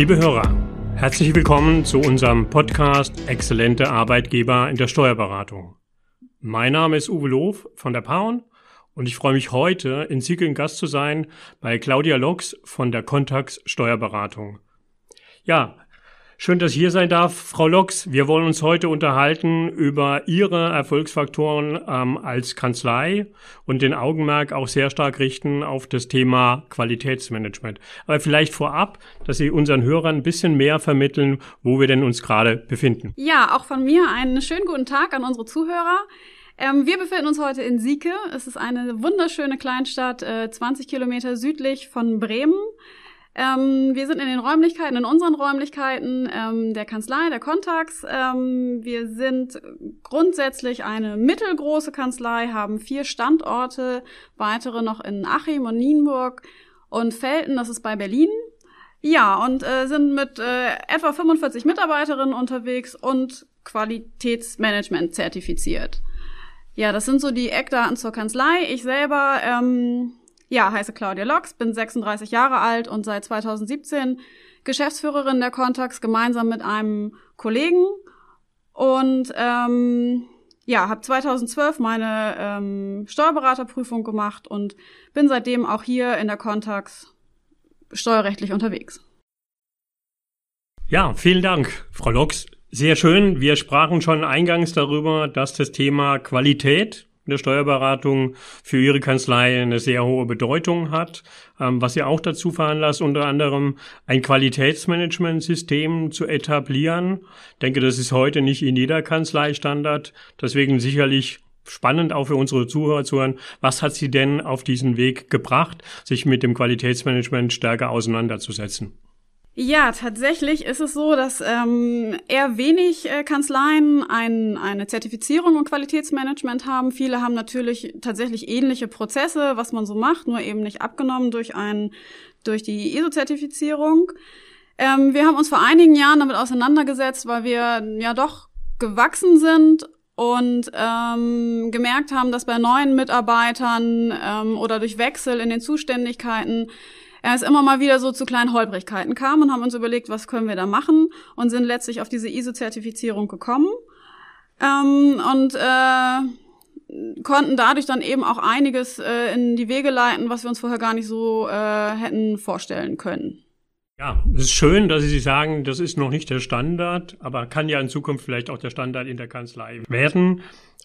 Liebe Hörer, herzlich willkommen zu unserem Podcast Exzellente Arbeitgeber in der Steuerberatung. Mein Name ist Uwe Loof von der Paun und ich freue mich heute in Siegeln Gast zu sein bei Claudia Lox von der Contax Steuerberatung. Ja, Schön, dass ich hier sein darf. Frau Lox, wir wollen uns heute unterhalten über Ihre Erfolgsfaktoren ähm, als Kanzlei und den Augenmerk auch sehr stark richten auf das Thema Qualitätsmanagement. Aber vielleicht vorab, dass Sie unseren Hörern ein bisschen mehr vermitteln, wo wir denn uns gerade befinden. Ja, auch von mir einen schönen guten Tag an unsere Zuhörer. Ähm, wir befinden uns heute in Sieke. Es ist eine wunderschöne Kleinstadt, äh, 20 Kilometer südlich von Bremen. Ähm, wir sind in den Räumlichkeiten, in unseren Räumlichkeiten ähm, der Kanzlei, der Contax. Ähm, wir sind grundsätzlich eine mittelgroße Kanzlei, haben vier Standorte, weitere noch in Achim und Nienburg und Felten, das ist bei Berlin. Ja, und äh, sind mit äh, etwa 45 Mitarbeiterinnen unterwegs und Qualitätsmanagement zertifiziert. Ja, das sind so die Eckdaten zur Kanzlei. Ich selber ähm, ja, heiße Claudia Lox, bin 36 Jahre alt und seit 2017 Geschäftsführerin der Contax gemeinsam mit einem Kollegen und ähm, ja, habe 2012 meine ähm, Steuerberaterprüfung gemacht und bin seitdem auch hier in der Contax steuerrechtlich unterwegs. Ja, vielen Dank, Frau Lox. Sehr schön. Wir sprachen schon eingangs darüber, dass das Thema Qualität in der Steuerberatung für Ihre Kanzlei eine sehr hohe Bedeutung hat, ähm, was Sie auch dazu veranlasst, unter anderem ein Qualitätsmanagementsystem zu etablieren. Ich denke, das ist heute nicht in jeder Kanzlei Standard, deswegen sicherlich spannend auch für unsere Zuhörer zu hören, was hat Sie denn auf diesen Weg gebracht, sich mit dem Qualitätsmanagement stärker auseinanderzusetzen? Ja, tatsächlich ist es so, dass ähm, eher wenig äh, Kanzleien ein, eine Zertifizierung und Qualitätsmanagement haben. Viele haben natürlich tatsächlich ähnliche Prozesse, was man so macht, nur eben nicht abgenommen durch ein durch die ISO-Zertifizierung. Ähm, wir haben uns vor einigen Jahren damit auseinandergesetzt, weil wir ja doch gewachsen sind und ähm, gemerkt haben, dass bei neuen Mitarbeitern ähm, oder durch Wechsel in den Zuständigkeiten er ist immer mal wieder so zu kleinen Holprigkeiten kam und haben uns überlegt, was können wir da machen und sind letztlich auf diese ISO-Zertifizierung gekommen ähm, und äh, konnten dadurch dann eben auch einiges äh, in die Wege leiten, was wir uns vorher gar nicht so äh, hätten vorstellen können. Ja, es ist schön, dass Sie sagen, das ist noch nicht der Standard, aber kann ja in Zukunft vielleicht auch der Standard in der Kanzlei werden.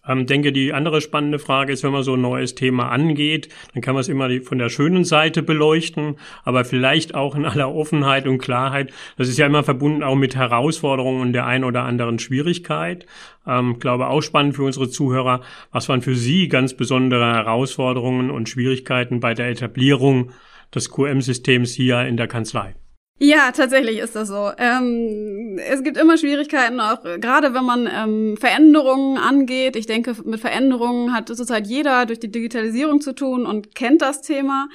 Ähm, denke, die andere spannende Frage ist, wenn man so ein neues Thema angeht, dann kann man es immer von der schönen Seite beleuchten, aber vielleicht auch in aller Offenheit und Klarheit. Das ist ja immer verbunden auch mit Herausforderungen und der ein oder anderen Schwierigkeit. Ähm, glaube auch spannend für unsere Zuhörer. Was waren für Sie ganz besondere Herausforderungen und Schwierigkeiten bei der Etablierung des QM-Systems hier in der Kanzlei? Ja, tatsächlich ist das so. Ähm, es gibt immer Schwierigkeiten, auch gerade wenn man ähm, Veränderungen angeht. Ich denke, mit Veränderungen hat zurzeit jeder durch die Digitalisierung zu tun und kennt das Thema.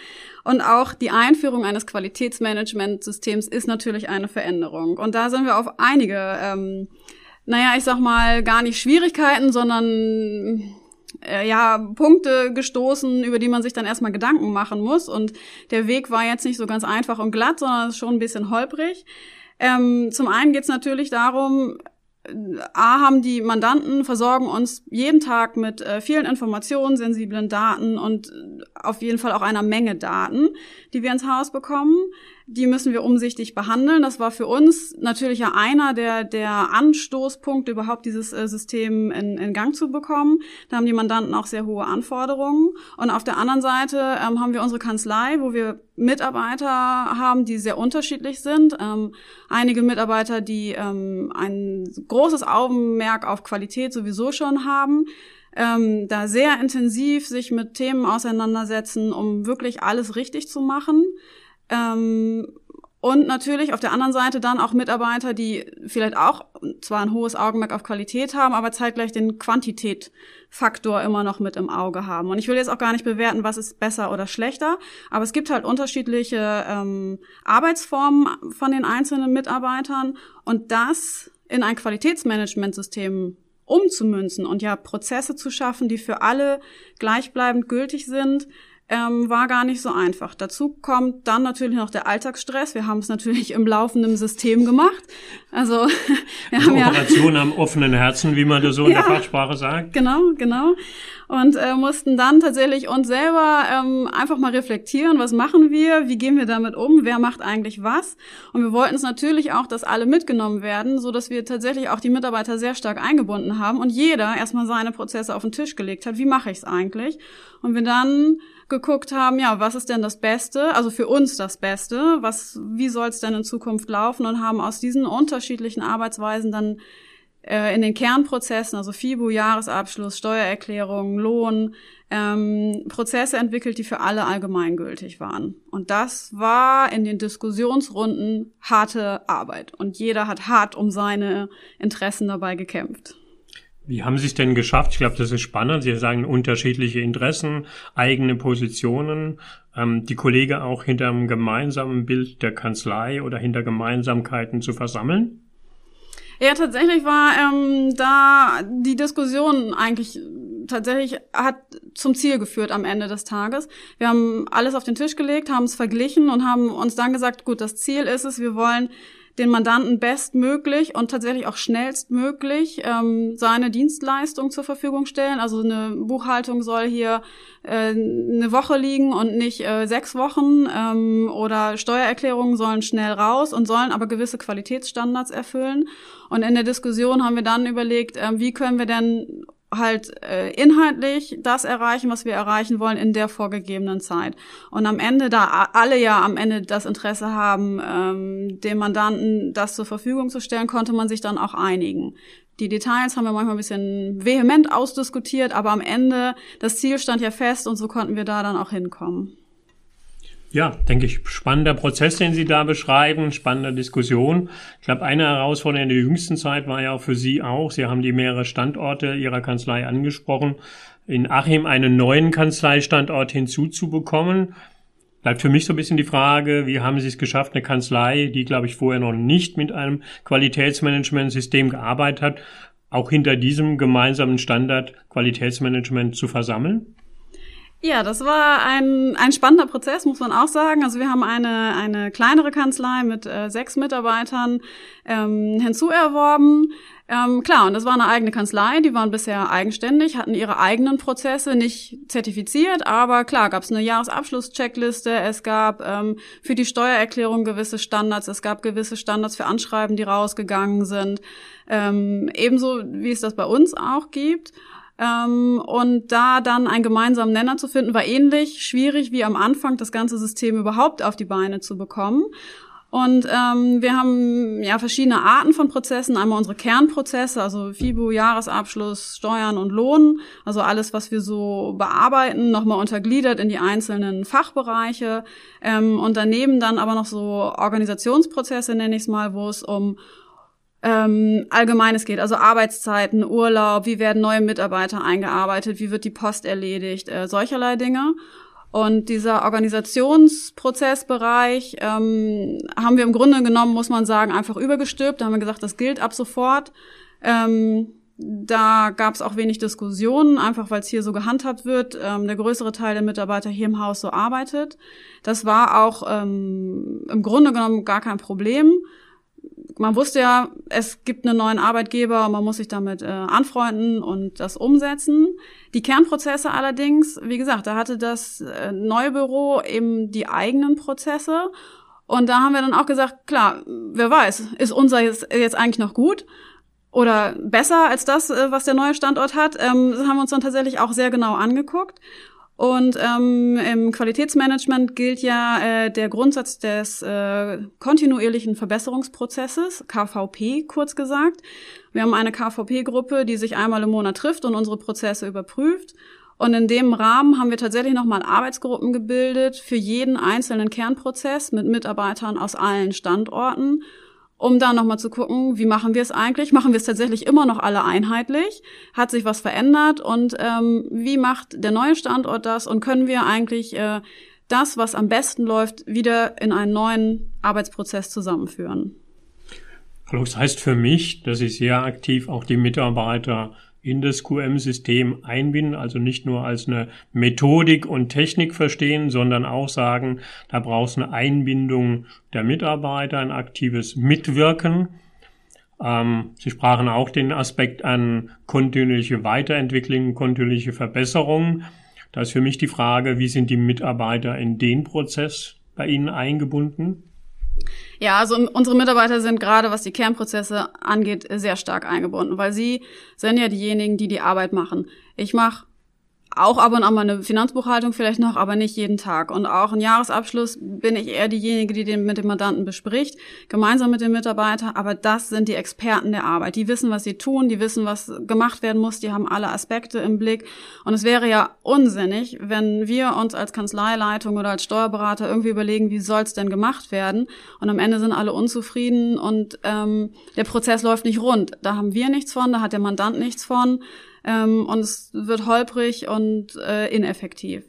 Und auch die Einführung eines Qualitätsmanagementsystems ist natürlich eine Veränderung. Und da sind wir auf einige, ähm, naja, ich sag mal, gar nicht Schwierigkeiten, sondern äh, ja, Punkte gestoßen, über die man sich dann erstmal Gedanken machen muss. Und der Weg war jetzt nicht so ganz einfach und glatt, sondern schon ein bisschen holprig. Ähm, zum einen geht es natürlich darum, A haben die Mandanten versorgen uns jeden Tag mit äh, vielen Informationen, sensiblen Daten und äh, auf jeden Fall auch einer Menge Daten, die wir ins Haus bekommen. Die müssen wir umsichtig behandeln. Das war für uns natürlich ja einer der, der Anstoßpunkte, überhaupt dieses äh, System in, in Gang zu bekommen. Da haben die Mandanten auch sehr hohe Anforderungen. Und auf der anderen Seite ähm, haben wir unsere Kanzlei, wo wir Mitarbeiter haben, die sehr unterschiedlich sind. Ähm, einige Mitarbeiter, die ähm, ein großes Augenmerk auf Qualität sowieso schon haben ähm, da sehr intensiv sich mit Themen auseinandersetzen, um wirklich alles richtig zu machen. Ähm, und natürlich auf der anderen Seite dann auch Mitarbeiter, die vielleicht auch zwar ein hohes Augenmerk auf Qualität haben, aber zeitgleich den Quantitätfaktor immer noch mit im Auge haben. Und ich will jetzt auch gar nicht bewerten, was ist besser oder schlechter, aber es gibt halt unterschiedliche ähm, Arbeitsformen von den einzelnen Mitarbeitern und das in ein Qualitätsmanagementsystem umzumünzen und ja Prozesse zu schaffen, die für alle gleichbleibend gültig sind, ähm, war gar nicht so einfach. Dazu kommt dann natürlich noch der Alltagsstress. Wir haben es natürlich im laufenden System gemacht. Also wir haben Operation ja, am offenen Herzen, wie man das so in ja, der Fachsprache sagt. Genau, genau. Und äh, mussten dann tatsächlich uns selber ähm, einfach mal reflektieren, was machen wir, wie gehen wir damit um, wer macht eigentlich was. Und wir wollten es natürlich auch, dass alle mitgenommen werden, so dass wir tatsächlich auch die Mitarbeiter sehr stark eingebunden haben und jeder erstmal seine Prozesse auf den Tisch gelegt hat. Wie mache ich es eigentlich? Und wir dann geguckt haben, ja, was ist denn das Beste, also für uns das Beste, was, wie soll es denn in Zukunft laufen und haben aus diesen unterschiedlichen Arbeitsweisen dann äh, in den Kernprozessen, also FIBO, Jahresabschluss, Steuererklärung, Lohn, ähm, Prozesse entwickelt, die für alle allgemeingültig waren. Und das war in den Diskussionsrunden harte Arbeit. Und jeder hat hart um seine Interessen dabei gekämpft. Wie haben Sie es denn geschafft? Ich glaube, das ist spannend. Sie sagen unterschiedliche Interessen, eigene Positionen. Ähm, die Kollegen auch hinter einem gemeinsamen Bild der Kanzlei oder hinter Gemeinsamkeiten zu versammeln? Ja, tatsächlich war ähm, da die Diskussion eigentlich tatsächlich hat zum Ziel geführt am Ende des Tages. Wir haben alles auf den Tisch gelegt, haben es verglichen und haben uns dann gesagt, gut, das Ziel ist es, wir wollen den Mandanten bestmöglich und tatsächlich auch schnellstmöglich ähm, seine Dienstleistung zur Verfügung stellen. Also eine Buchhaltung soll hier äh, eine Woche liegen und nicht äh, sechs Wochen ähm, oder Steuererklärungen sollen schnell raus und sollen aber gewisse Qualitätsstandards erfüllen. Und in der Diskussion haben wir dann überlegt, äh, wie können wir denn halt äh, inhaltlich das erreichen, was wir erreichen wollen in der vorgegebenen Zeit. Und am Ende, da alle ja am Ende das Interesse haben, ähm, dem Mandanten das zur Verfügung zu stellen, konnte man sich dann auch einigen. Die Details haben wir manchmal ein bisschen vehement ausdiskutiert, aber am Ende, das Ziel stand ja fest und so konnten wir da dann auch hinkommen. Ja, denke ich, spannender Prozess, den Sie da beschreiben, spannende Diskussion. Ich glaube, eine Herausforderung in der jüngsten Zeit war ja auch für Sie auch, Sie haben die mehrere Standorte Ihrer Kanzlei angesprochen, in Achim einen neuen Kanzleistandort hinzuzubekommen. Bleibt für mich so ein bisschen die Frage, wie haben Sie es geschafft, eine Kanzlei, die, glaube ich, vorher noch nicht mit einem Qualitätsmanagementsystem gearbeitet hat, auch hinter diesem gemeinsamen Standard Qualitätsmanagement zu versammeln? Ja, das war ein, ein spannender Prozess, muss man auch sagen. Also wir haben eine, eine kleinere Kanzlei mit äh, sechs Mitarbeitern ähm, hinzuerworben. Ähm, klar, und das war eine eigene Kanzlei, die waren bisher eigenständig, hatten ihre eigenen Prozesse, nicht zertifiziert, aber klar, gab es eine Jahresabschlusscheckliste, es gab ähm, für die Steuererklärung gewisse Standards, es gab gewisse Standards für Anschreiben, die rausgegangen sind, ähm, ebenso wie es das bei uns auch gibt. Ähm, und da dann einen gemeinsamen Nenner zu finden, war ähnlich schwierig wie am Anfang, das ganze System überhaupt auf die Beine zu bekommen. Und ähm, wir haben ja verschiedene Arten von Prozessen. Einmal unsere Kernprozesse, also FIBO, Jahresabschluss, Steuern und Lohn. Also alles, was wir so bearbeiten, nochmal untergliedert in die einzelnen Fachbereiche. Ähm, und daneben dann aber noch so Organisationsprozesse, nenne ich es mal, wo es um ähm, Allgemeines geht, also Arbeitszeiten, Urlaub, wie werden neue Mitarbeiter eingearbeitet, wie wird die Post erledigt, äh, solcherlei Dinge. Und dieser Organisationsprozessbereich ähm, haben wir im Grunde genommen, muss man sagen, einfach übergestülpt. Da haben wir gesagt, das gilt ab sofort. Ähm, da gab es auch wenig Diskussionen, einfach weil es hier so gehandhabt wird. Ähm, der größere Teil der Mitarbeiter hier im Haus so arbeitet. Das war auch ähm, im Grunde genommen gar kein Problem man wusste ja, es gibt einen neuen Arbeitgeber und man muss sich damit äh, anfreunden und das umsetzen. Die Kernprozesse allerdings, wie gesagt, da hatte das äh, neue Büro eben die eigenen Prozesse. Und da haben wir dann auch gesagt, klar, wer weiß, ist unser jetzt, jetzt eigentlich noch gut? Oder besser als das, äh, was der neue Standort hat, ähm, das haben wir uns dann tatsächlich auch sehr genau angeguckt. Und ähm, im Qualitätsmanagement gilt ja äh, der Grundsatz des äh, kontinuierlichen Verbesserungsprozesses, KVP kurz gesagt. Wir haben eine KVP-Gruppe, die sich einmal im Monat trifft und unsere Prozesse überprüft. Und in dem Rahmen haben wir tatsächlich nochmal Arbeitsgruppen gebildet für jeden einzelnen Kernprozess mit Mitarbeitern aus allen Standorten um da nochmal zu gucken, wie machen wir es eigentlich? Machen wir es tatsächlich immer noch alle einheitlich? Hat sich was verändert? Und ähm, wie macht der neue Standort das? Und können wir eigentlich äh, das, was am besten läuft, wieder in einen neuen Arbeitsprozess zusammenführen? Hallo, das heißt für mich, dass ich sehr aktiv auch die Mitarbeiter in das QM-System einbinden, also nicht nur als eine Methodik und Technik verstehen, sondern auch sagen, da braucht es eine Einbindung der Mitarbeiter, ein aktives Mitwirken. Ähm, Sie sprachen auch den Aspekt an kontinuierliche Weiterentwicklung, kontinuierliche Verbesserung. Da ist für mich die Frage, wie sind die Mitarbeiter in den Prozess bei Ihnen eingebunden? Ja, also unsere Mitarbeiter sind gerade, was die Kernprozesse angeht, sehr stark eingebunden, weil sie sind ja diejenigen, die die Arbeit machen. Ich mache auch ab und an mal eine Finanzbuchhaltung vielleicht noch, aber nicht jeden Tag. Und auch ein Jahresabschluss bin ich eher diejenige, die den mit dem Mandanten bespricht, gemeinsam mit dem Mitarbeiter. Aber das sind die Experten der Arbeit. Die wissen, was sie tun, die wissen, was gemacht werden muss, die haben alle Aspekte im Blick. Und es wäre ja unsinnig, wenn wir uns als Kanzleileitung oder als Steuerberater irgendwie überlegen, wie soll es denn gemacht werden? Und am Ende sind alle unzufrieden und ähm, der Prozess läuft nicht rund. Da haben wir nichts von, da hat der Mandant nichts von ähm, und es wird holprig und äh, ineffektiv.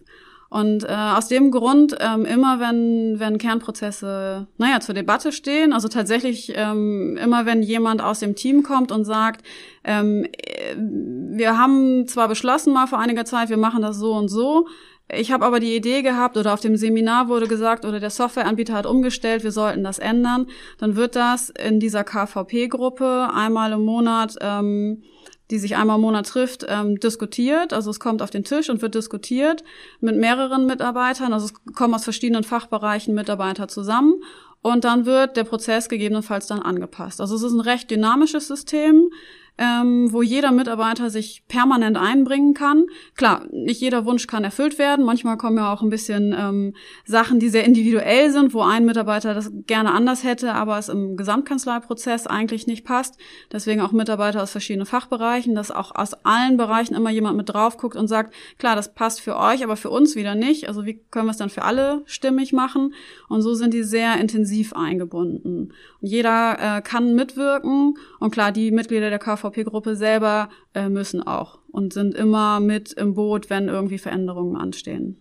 Und äh, aus dem Grund, ähm, immer wenn, wenn Kernprozesse, naja, zur Debatte stehen, also tatsächlich ähm, immer wenn jemand aus dem Team kommt und sagt, ähm, äh, wir haben zwar beschlossen mal vor einiger Zeit, wir machen das so und so, ich habe aber die Idee gehabt oder auf dem Seminar wurde gesagt oder der Softwareanbieter hat umgestellt, wir sollten das ändern, dann wird das in dieser KVP-Gruppe einmal im Monat ähm, die sich einmal im Monat trifft, ähm, diskutiert. Also es kommt auf den Tisch und wird diskutiert mit mehreren Mitarbeitern. Also es kommen aus verschiedenen Fachbereichen Mitarbeiter zusammen. Und dann wird der Prozess gegebenenfalls dann angepasst. Also es ist ein recht dynamisches System ähm, wo jeder Mitarbeiter sich permanent einbringen kann. Klar, nicht jeder Wunsch kann erfüllt werden. Manchmal kommen ja auch ein bisschen ähm, Sachen, die sehr individuell sind, wo ein Mitarbeiter das gerne anders hätte, aber es im Gesamtkanzleiprozess eigentlich nicht passt. Deswegen auch Mitarbeiter aus verschiedenen Fachbereichen, dass auch aus allen Bereichen immer jemand mit drauf guckt und sagt, klar, das passt für euch, aber für uns wieder nicht. Also wie können wir es dann für alle stimmig machen? Und so sind die sehr intensiv eingebunden. Und jeder äh, kann mitwirken. Und klar, die Mitglieder der KV KVP-Gruppe selber äh, müssen auch und sind immer mit im Boot, wenn irgendwie Veränderungen anstehen.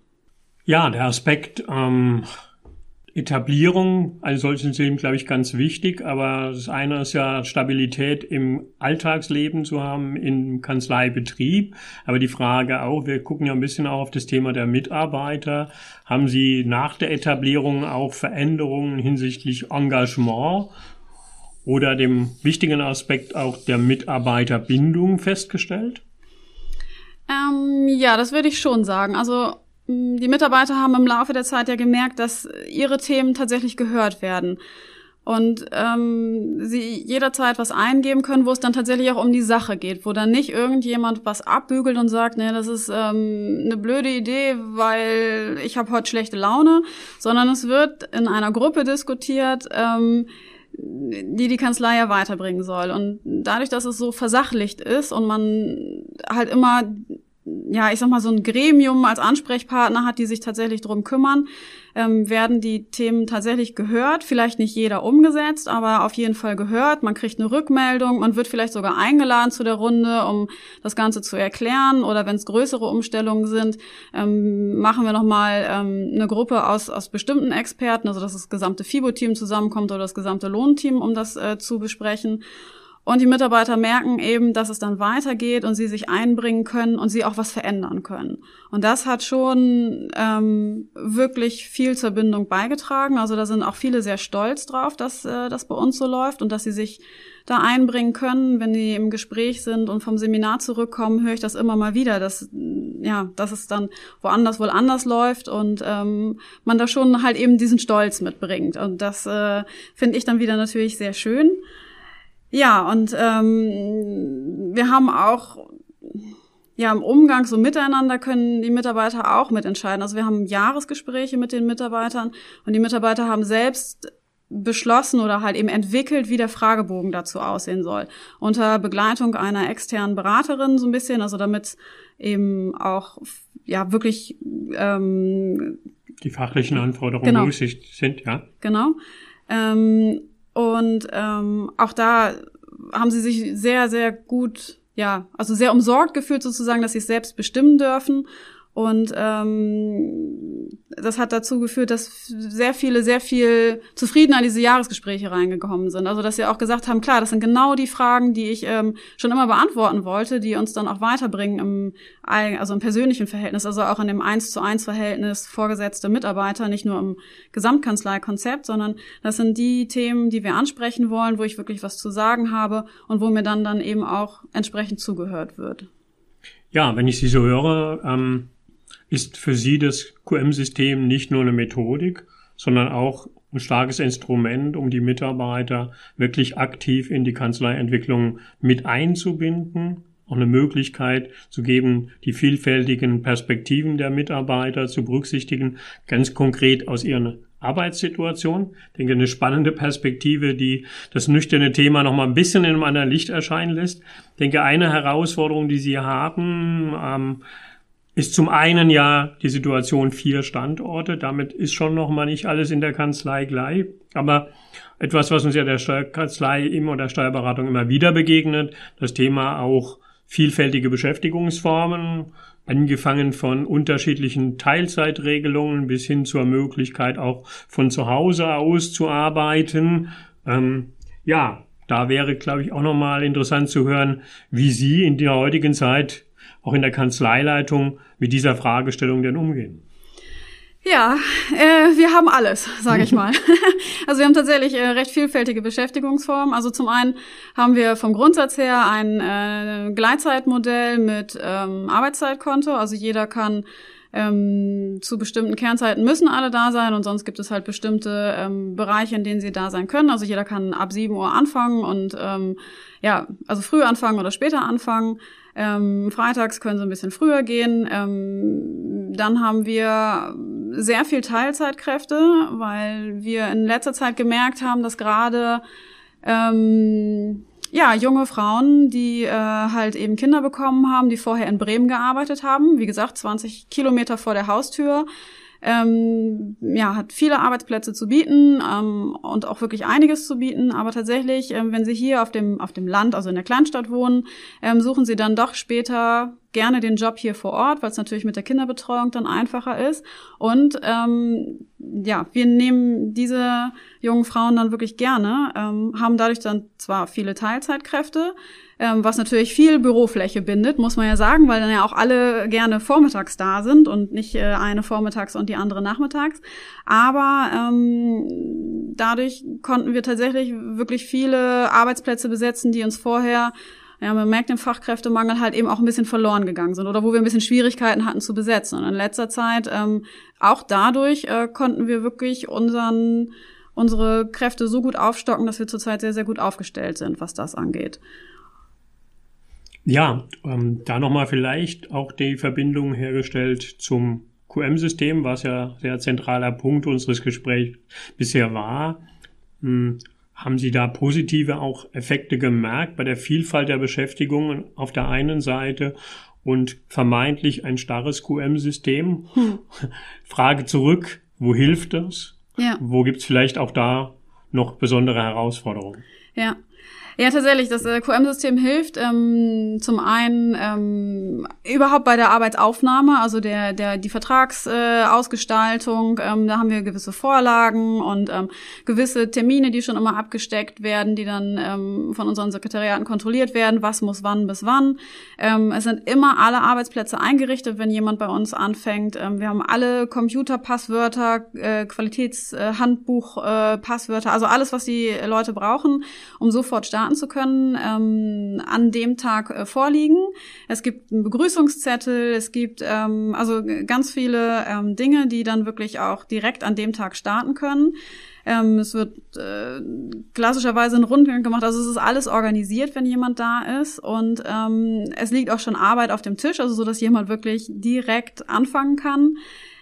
Ja, der Aspekt ähm, Etablierung eines solchen Systems, glaube ich, ganz wichtig. Aber das eine ist ja Stabilität im Alltagsleben zu haben, im Kanzleibetrieb. Aber die Frage auch, wir gucken ja ein bisschen auch auf das Thema der Mitarbeiter. Haben Sie nach der Etablierung auch Veränderungen hinsichtlich Engagement oder dem wichtigen Aspekt auch der Mitarbeiterbindung festgestellt? Ähm, ja, das würde ich schon sagen. Also die Mitarbeiter haben im Laufe der Zeit ja gemerkt, dass ihre Themen tatsächlich gehört werden und ähm, sie jederzeit was eingeben können, wo es dann tatsächlich auch um die Sache geht, wo dann nicht irgendjemand was abbügelt und sagt, nee, das ist ähm, eine blöde Idee, weil ich habe heute schlechte Laune, sondern es wird in einer Gruppe diskutiert. Ähm, die die Kanzlei ja weiterbringen soll. Und dadurch, dass es so versachlicht ist und man halt immer ja, ich sag mal, so ein Gremium als Ansprechpartner hat, die sich tatsächlich drum kümmern, ähm, werden die Themen tatsächlich gehört. Vielleicht nicht jeder umgesetzt, aber auf jeden Fall gehört. Man kriegt eine Rückmeldung, man wird vielleicht sogar eingeladen zu der Runde, um das Ganze zu erklären. Oder wenn es größere Umstellungen sind, ähm, machen wir nochmal ähm, eine Gruppe aus, aus bestimmten Experten, also dass das gesamte FIBO-Team zusammenkommt oder das gesamte Lohnteam, um das äh, zu besprechen. Und die Mitarbeiter merken eben, dass es dann weitergeht und sie sich einbringen können und sie auch was verändern können. Und das hat schon ähm, wirklich viel zur Bindung beigetragen. Also da sind auch viele sehr stolz drauf, dass äh, das bei uns so läuft und dass sie sich da einbringen können. Wenn die im Gespräch sind und vom Seminar zurückkommen, höre ich das immer mal wieder, dass ja, dass es dann woanders wohl anders läuft und ähm, man da schon halt eben diesen Stolz mitbringt. Und das äh, finde ich dann wieder natürlich sehr schön. Ja, und ähm, wir haben auch ja, im Umgang so miteinander können die Mitarbeiter auch mitentscheiden. Also wir haben Jahresgespräche mit den Mitarbeitern und die Mitarbeiter haben selbst beschlossen oder halt eben entwickelt, wie der Fragebogen dazu aussehen soll. Unter Begleitung einer externen Beraterin so ein bisschen, also damit eben auch ja wirklich ähm, die fachlichen Anforderungen genau. berücksichtigt sind, ja. Genau. Ähm, und ähm, auch da haben sie sich sehr, sehr gut, ja, also sehr umsorgt gefühlt sozusagen, dass sie es selbst bestimmen dürfen. Und ähm, das hat dazu geführt, dass sehr viele sehr viel zufriedener in diese Jahresgespräche reingekommen sind. Also dass sie auch gesagt haben, klar, das sind genau die Fragen, die ich ähm, schon immer beantworten wollte, die uns dann auch weiterbringen im, also im persönlichen Verhältnis, also auch in dem eins zu eins Verhältnis vorgesetzte Mitarbeiter, nicht nur im Gesamtkanzleikonzept, sondern das sind die Themen, die wir ansprechen wollen, wo ich wirklich was zu sagen habe und wo mir dann dann eben auch entsprechend zugehört wird. Ja, wenn ich Sie so höre, ähm ist für Sie das QM-System nicht nur eine Methodik, sondern auch ein starkes Instrument, um die Mitarbeiter wirklich aktiv in die Kanzleientwicklung mit einzubinden, auch eine Möglichkeit zu geben, die vielfältigen Perspektiven der Mitarbeiter zu berücksichtigen, ganz konkret aus ihren Arbeitssituation. Ich denke, eine spannende Perspektive, die das nüchterne Thema noch mal ein bisschen in einem anderen Licht erscheinen lässt. Ich denke, eine Herausforderung, die Sie haben, ähm, ist zum einen ja die Situation vier Standorte. Damit ist schon noch mal nicht alles in der Kanzlei gleich. Aber etwas, was uns ja der Steuerkanzlei immer oder Steuerberatung immer wieder begegnet, das Thema auch vielfältige Beschäftigungsformen, angefangen von unterschiedlichen Teilzeitregelungen bis hin zur Möglichkeit auch von zu Hause aus zu arbeiten. Ähm, ja, da wäre, glaube ich, auch nochmal interessant zu hören, wie Sie in der heutigen Zeit auch in der Kanzleileitung mit dieser Fragestellung denn umgehen? Ja, äh, wir haben alles, sage ich mal. also wir haben tatsächlich äh, recht vielfältige Beschäftigungsformen. Also zum einen haben wir vom Grundsatz her ein äh, Gleitzeitmodell mit ähm, Arbeitszeitkonto. Also jeder kann ähm, zu bestimmten Kernzeiten müssen alle da sein und sonst gibt es halt bestimmte ähm, Bereiche, in denen sie da sein können. Also jeder kann ab 7 Uhr anfangen und ähm, ja, also früh anfangen oder später anfangen. Ähm, freitags können sie ein bisschen früher gehen. Ähm, dann haben wir sehr viel Teilzeitkräfte, weil wir in letzter Zeit gemerkt haben, dass gerade ähm, ja, junge Frauen, die äh, halt eben Kinder bekommen haben, die vorher in Bremen gearbeitet haben, wie gesagt, 20 Kilometer vor der Haustür, ähm, ja, hat viele Arbeitsplätze zu bieten ähm, und auch wirklich einiges zu bieten. Aber tatsächlich, ähm, wenn Sie hier auf dem, auf dem Land, also in der Kleinstadt wohnen, ähm, suchen Sie dann doch später gerne den Job hier vor Ort, weil es natürlich mit der Kinderbetreuung dann einfacher ist. Und ähm, ja, wir nehmen diese jungen Frauen dann wirklich gerne, ähm, haben dadurch dann zwar viele Teilzeitkräfte, ähm, was natürlich viel Bürofläche bindet, muss man ja sagen, weil dann ja auch alle gerne vormittags da sind und nicht äh, eine vormittags und die andere nachmittags. Aber ähm, dadurch konnten wir tatsächlich wirklich viele Arbeitsplätze besetzen, die uns vorher ja, man merkt den Fachkräftemangel halt eben auch ein bisschen verloren gegangen sind oder wo wir ein bisschen Schwierigkeiten hatten zu besetzen. Und in letzter Zeit, ähm, auch dadurch äh, konnten wir wirklich unseren, unsere Kräfte so gut aufstocken, dass wir zurzeit sehr, sehr gut aufgestellt sind, was das angeht. Ja, ähm, da nochmal vielleicht auch die Verbindung hergestellt zum QM-System, was ja sehr zentraler Punkt unseres Gesprächs bisher war. Hm, haben Sie da positive auch Effekte gemerkt bei der Vielfalt der Beschäftigungen auf der einen Seite und vermeintlich ein starres QM-System? Hm. Frage zurück, wo hilft das? Ja. Wo gibt's vielleicht auch da noch besondere Herausforderungen? Ja, ja, tatsächlich, das äh, QM-System hilft ähm, zum einen ähm, überhaupt bei der Arbeitsaufnahme, also der, der die Vertragsausgestaltung, äh, ähm, da haben wir gewisse Vorlagen und ähm, gewisse Termine, die schon immer abgesteckt werden, die dann ähm, von unseren Sekretariaten kontrolliert werden, was muss wann bis wann. Ähm, es sind immer alle Arbeitsplätze eingerichtet, wenn jemand bei uns anfängt. Ähm, wir haben alle Computerpasswörter, äh, Qualitätshandbuch, äh, Passwörter, also alles, was die Leute brauchen, um sofort starten starten zu können, ähm, an dem Tag äh, vorliegen. Es gibt einen Begrüßungszettel, es gibt ähm, also ganz viele ähm, Dinge, die dann wirklich auch direkt an dem Tag starten können. Ähm, es wird äh, klassischerweise ein Rundgang gemacht, also es ist alles organisiert, wenn jemand da ist und ähm, es liegt auch schon Arbeit auf dem Tisch, also so, dass jemand wirklich direkt anfangen kann.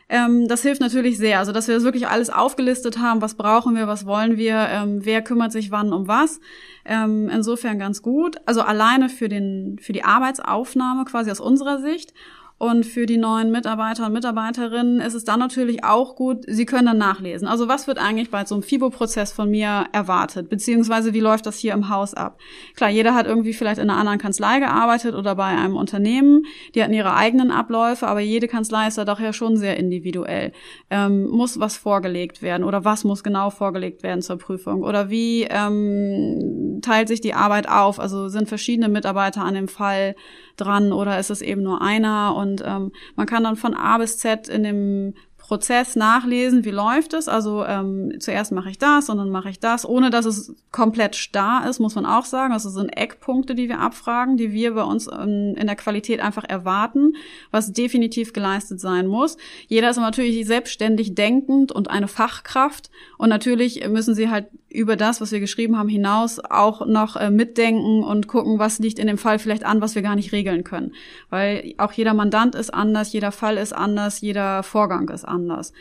Ähm, das hilft natürlich sehr. Also, dass wir das wirklich alles aufgelistet haben, was brauchen wir, was wollen wir, ähm, wer kümmert sich wann um was. Ähm, insofern ganz gut. Also alleine für den, für die Arbeitsaufnahme quasi aus unserer Sicht. Und für die neuen Mitarbeiter und Mitarbeiterinnen ist es dann natürlich auch gut, sie können dann nachlesen. Also was wird eigentlich bei so einem FIBO-Prozess von mir erwartet? Beziehungsweise wie läuft das hier im Haus ab? Klar, jeder hat irgendwie vielleicht in einer anderen Kanzlei gearbeitet oder bei einem Unternehmen. Die hatten ihre eigenen Abläufe, aber jede Kanzlei ist da doch ja schon sehr individuell. Ähm, muss was vorgelegt werden oder was muss genau vorgelegt werden zur Prüfung? Oder wie ähm, teilt sich die Arbeit auf? Also sind verschiedene Mitarbeiter an dem Fall dran oder ist es eben nur einer? Und ähm, man kann dann von A bis Z in dem Prozess nachlesen, wie läuft es. Also ähm, zuerst mache ich das und dann mache ich das, ohne dass es komplett starr ist, muss man auch sagen. Also sind Eckpunkte, die wir abfragen, die wir bei uns ähm, in der Qualität einfach erwarten, was definitiv geleistet sein muss. Jeder ist natürlich selbstständig denkend und eine Fachkraft und natürlich müssen sie halt über das, was wir geschrieben haben, hinaus auch noch äh, mitdenken und gucken, was liegt in dem Fall vielleicht an, was wir gar nicht regeln können. Weil auch jeder Mandant ist anders, jeder Fall ist anders, jeder Vorgang ist anders.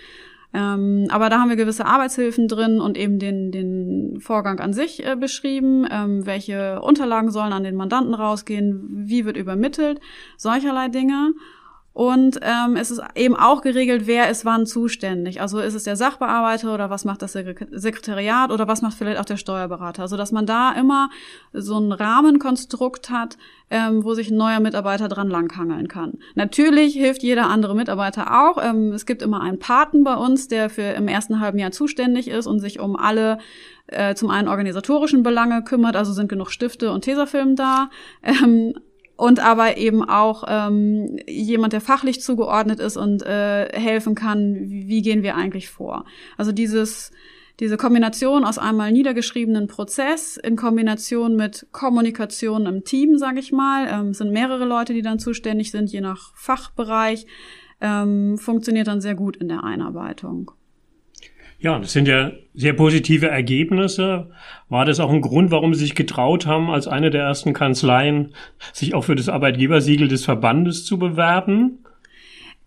Ähm, aber da haben wir gewisse Arbeitshilfen drin und eben den, den Vorgang an sich äh, beschrieben, ähm, welche Unterlagen sollen an den Mandanten rausgehen, wie wird übermittelt, solcherlei Dinge. Und ähm, es ist eben auch geregelt, wer ist wann zuständig. Also ist es der Sachbearbeiter oder was macht das Sekretariat oder was macht vielleicht auch der Steuerberater. Also dass man da immer so ein Rahmenkonstrukt hat, ähm, wo sich ein neuer Mitarbeiter dran langhangeln kann. Natürlich hilft jeder andere Mitarbeiter auch. Ähm, es gibt immer einen Paten bei uns, der für im ersten halben Jahr zuständig ist und sich um alle äh, zum einen organisatorischen Belange kümmert, also sind genug Stifte und Tesafilm da. Ähm, und aber eben auch ähm, jemand, der fachlich zugeordnet ist und äh, helfen kann, wie, gehen wir eigentlich vor. Also dieses diese Kombination aus einmal niedergeschriebenen Prozess in Kombination mit Kommunikation im Team, sage ich mal, ähm, sind mehrere Leute, die dann zuständig sind, je nach Fachbereich, ähm, funktioniert dann sehr gut in der Einarbeitung. Ja, das sind ja sehr positive Ergebnisse. War das auch ein Grund, warum Sie sich getraut haben, als eine der ersten Kanzleien sich auch für das Arbeitgebersiegel des Verbandes zu bewerben?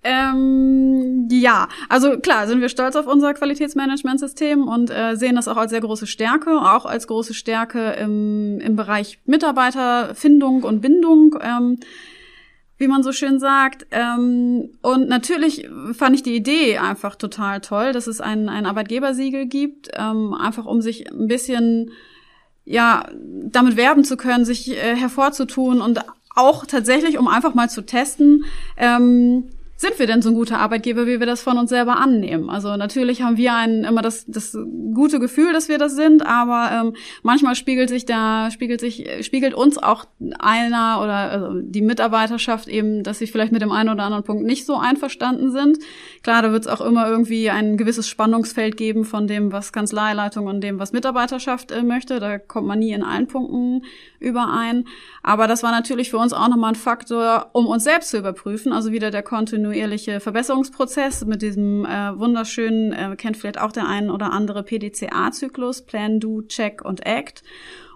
Ähm, ja, also klar, sind wir stolz auf unser Qualitätsmanagementsystem und äh, sehen das auch als sehr große Stärke, auch als große Stärke im, im Bereich Mitarbeiterfindung und Bindung. Ähm, wie man so schön sagt. Ähm, und natürlich fand ich die Idee einfach total toll, dass es ein, ein Arbeitgebersiegel gibt, ähm, einfach um sich ein bisschen ja damit werben zu können, sich äh, hervorzutun und auch tatsächlich, um einfach mal zu testen, ähm, sind wir denn so ein guter Arbeitgeber, wie wir das von uns selber annehmen? Also natürlich haben wir ein, immer das, das gute Gefühl, dass wir das sind, aber ähm, manchmal spiegelt sich da, spiegelt sich, spiegelt uns auch einer oder also die Mitarbeiterschaft eben, dass sie vielleicht mit dem einen oder anderen Punkt nicht so einverstanden sind. Klar, da wird es auch immer irgendwie ein gewisses Spannungsfeld geben von dem, was Kanzleileitung und dem, was Mitarbeiterschaft äh, möchte. Da kommt man nie in allen Punkten überein. Aber das war natürlich für uns auch nochmal ein Faktor, um uns selbst zu überprüfen. Also wieder der kontinuierliche Verbesserungsprozess mit diesem äh, wunderschönen, äh, kennt vielleicht auch der ein oder andere PDCA-Zyklus, Plan, Do, Check und Act.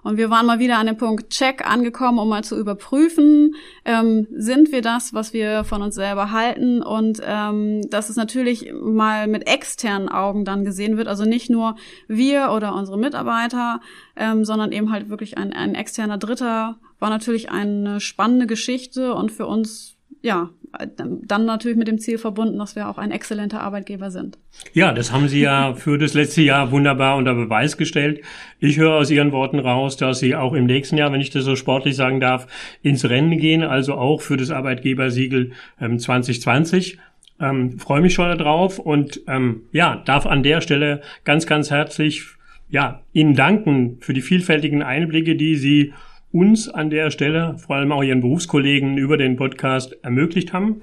Und wir waren mal wieder an dem Punkt Check angekommen, um mal zu überprüfen, ähm, sind wir das, was wir von uns selber halten und ähm, dass es natürlich mal mit externen Augen dann gesehen wird, also nicht nur wir oder unsere Mitarbeiter, ähm, sondern eben halt wirklich ein, ein externer Dritter, war natürlich eine spannende Geschichte und für uns ja, dann natürlich mit dem Ziel verbunden, dass wir auch ein exzellenter Arbeitgeber sind. Ja, das haben Sie ja für das letzte Jahr wunderbar unter Beweis gestellt. Ich höre aus Ihren Worten raus, dass Sie auch im nächsten Jahr, wenn ich das so sportlich sagen darf, ins Rennen gehen, also auch für das Arbeitgebersiegel ähm, 2020. Ähm, freue mich schon darauf und ähm, ja, darf an der Stelle ganz, ganz herzlich ja, Ihnen danken für die vielfältigen Einblicke, die Sie uns an der Stelle, vor allem auch Ihren Berufskollegen über den Podcast ermöglicht haben.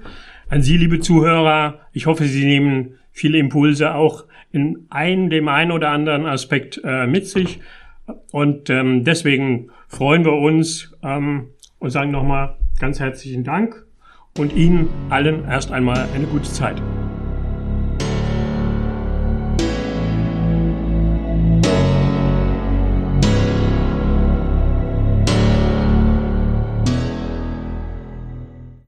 An Sie, liebe Zuhörer, ich hoffe, Sie nehmen viele Impulse auch in ein, dem einen oder anderen Aspekt äh, mit sich. Und ähm, deswegen freuen wir uns ähm, und sagen nochmal ganz herzlichen Dank und Ihnen allen erst einmal eine gute Zeit.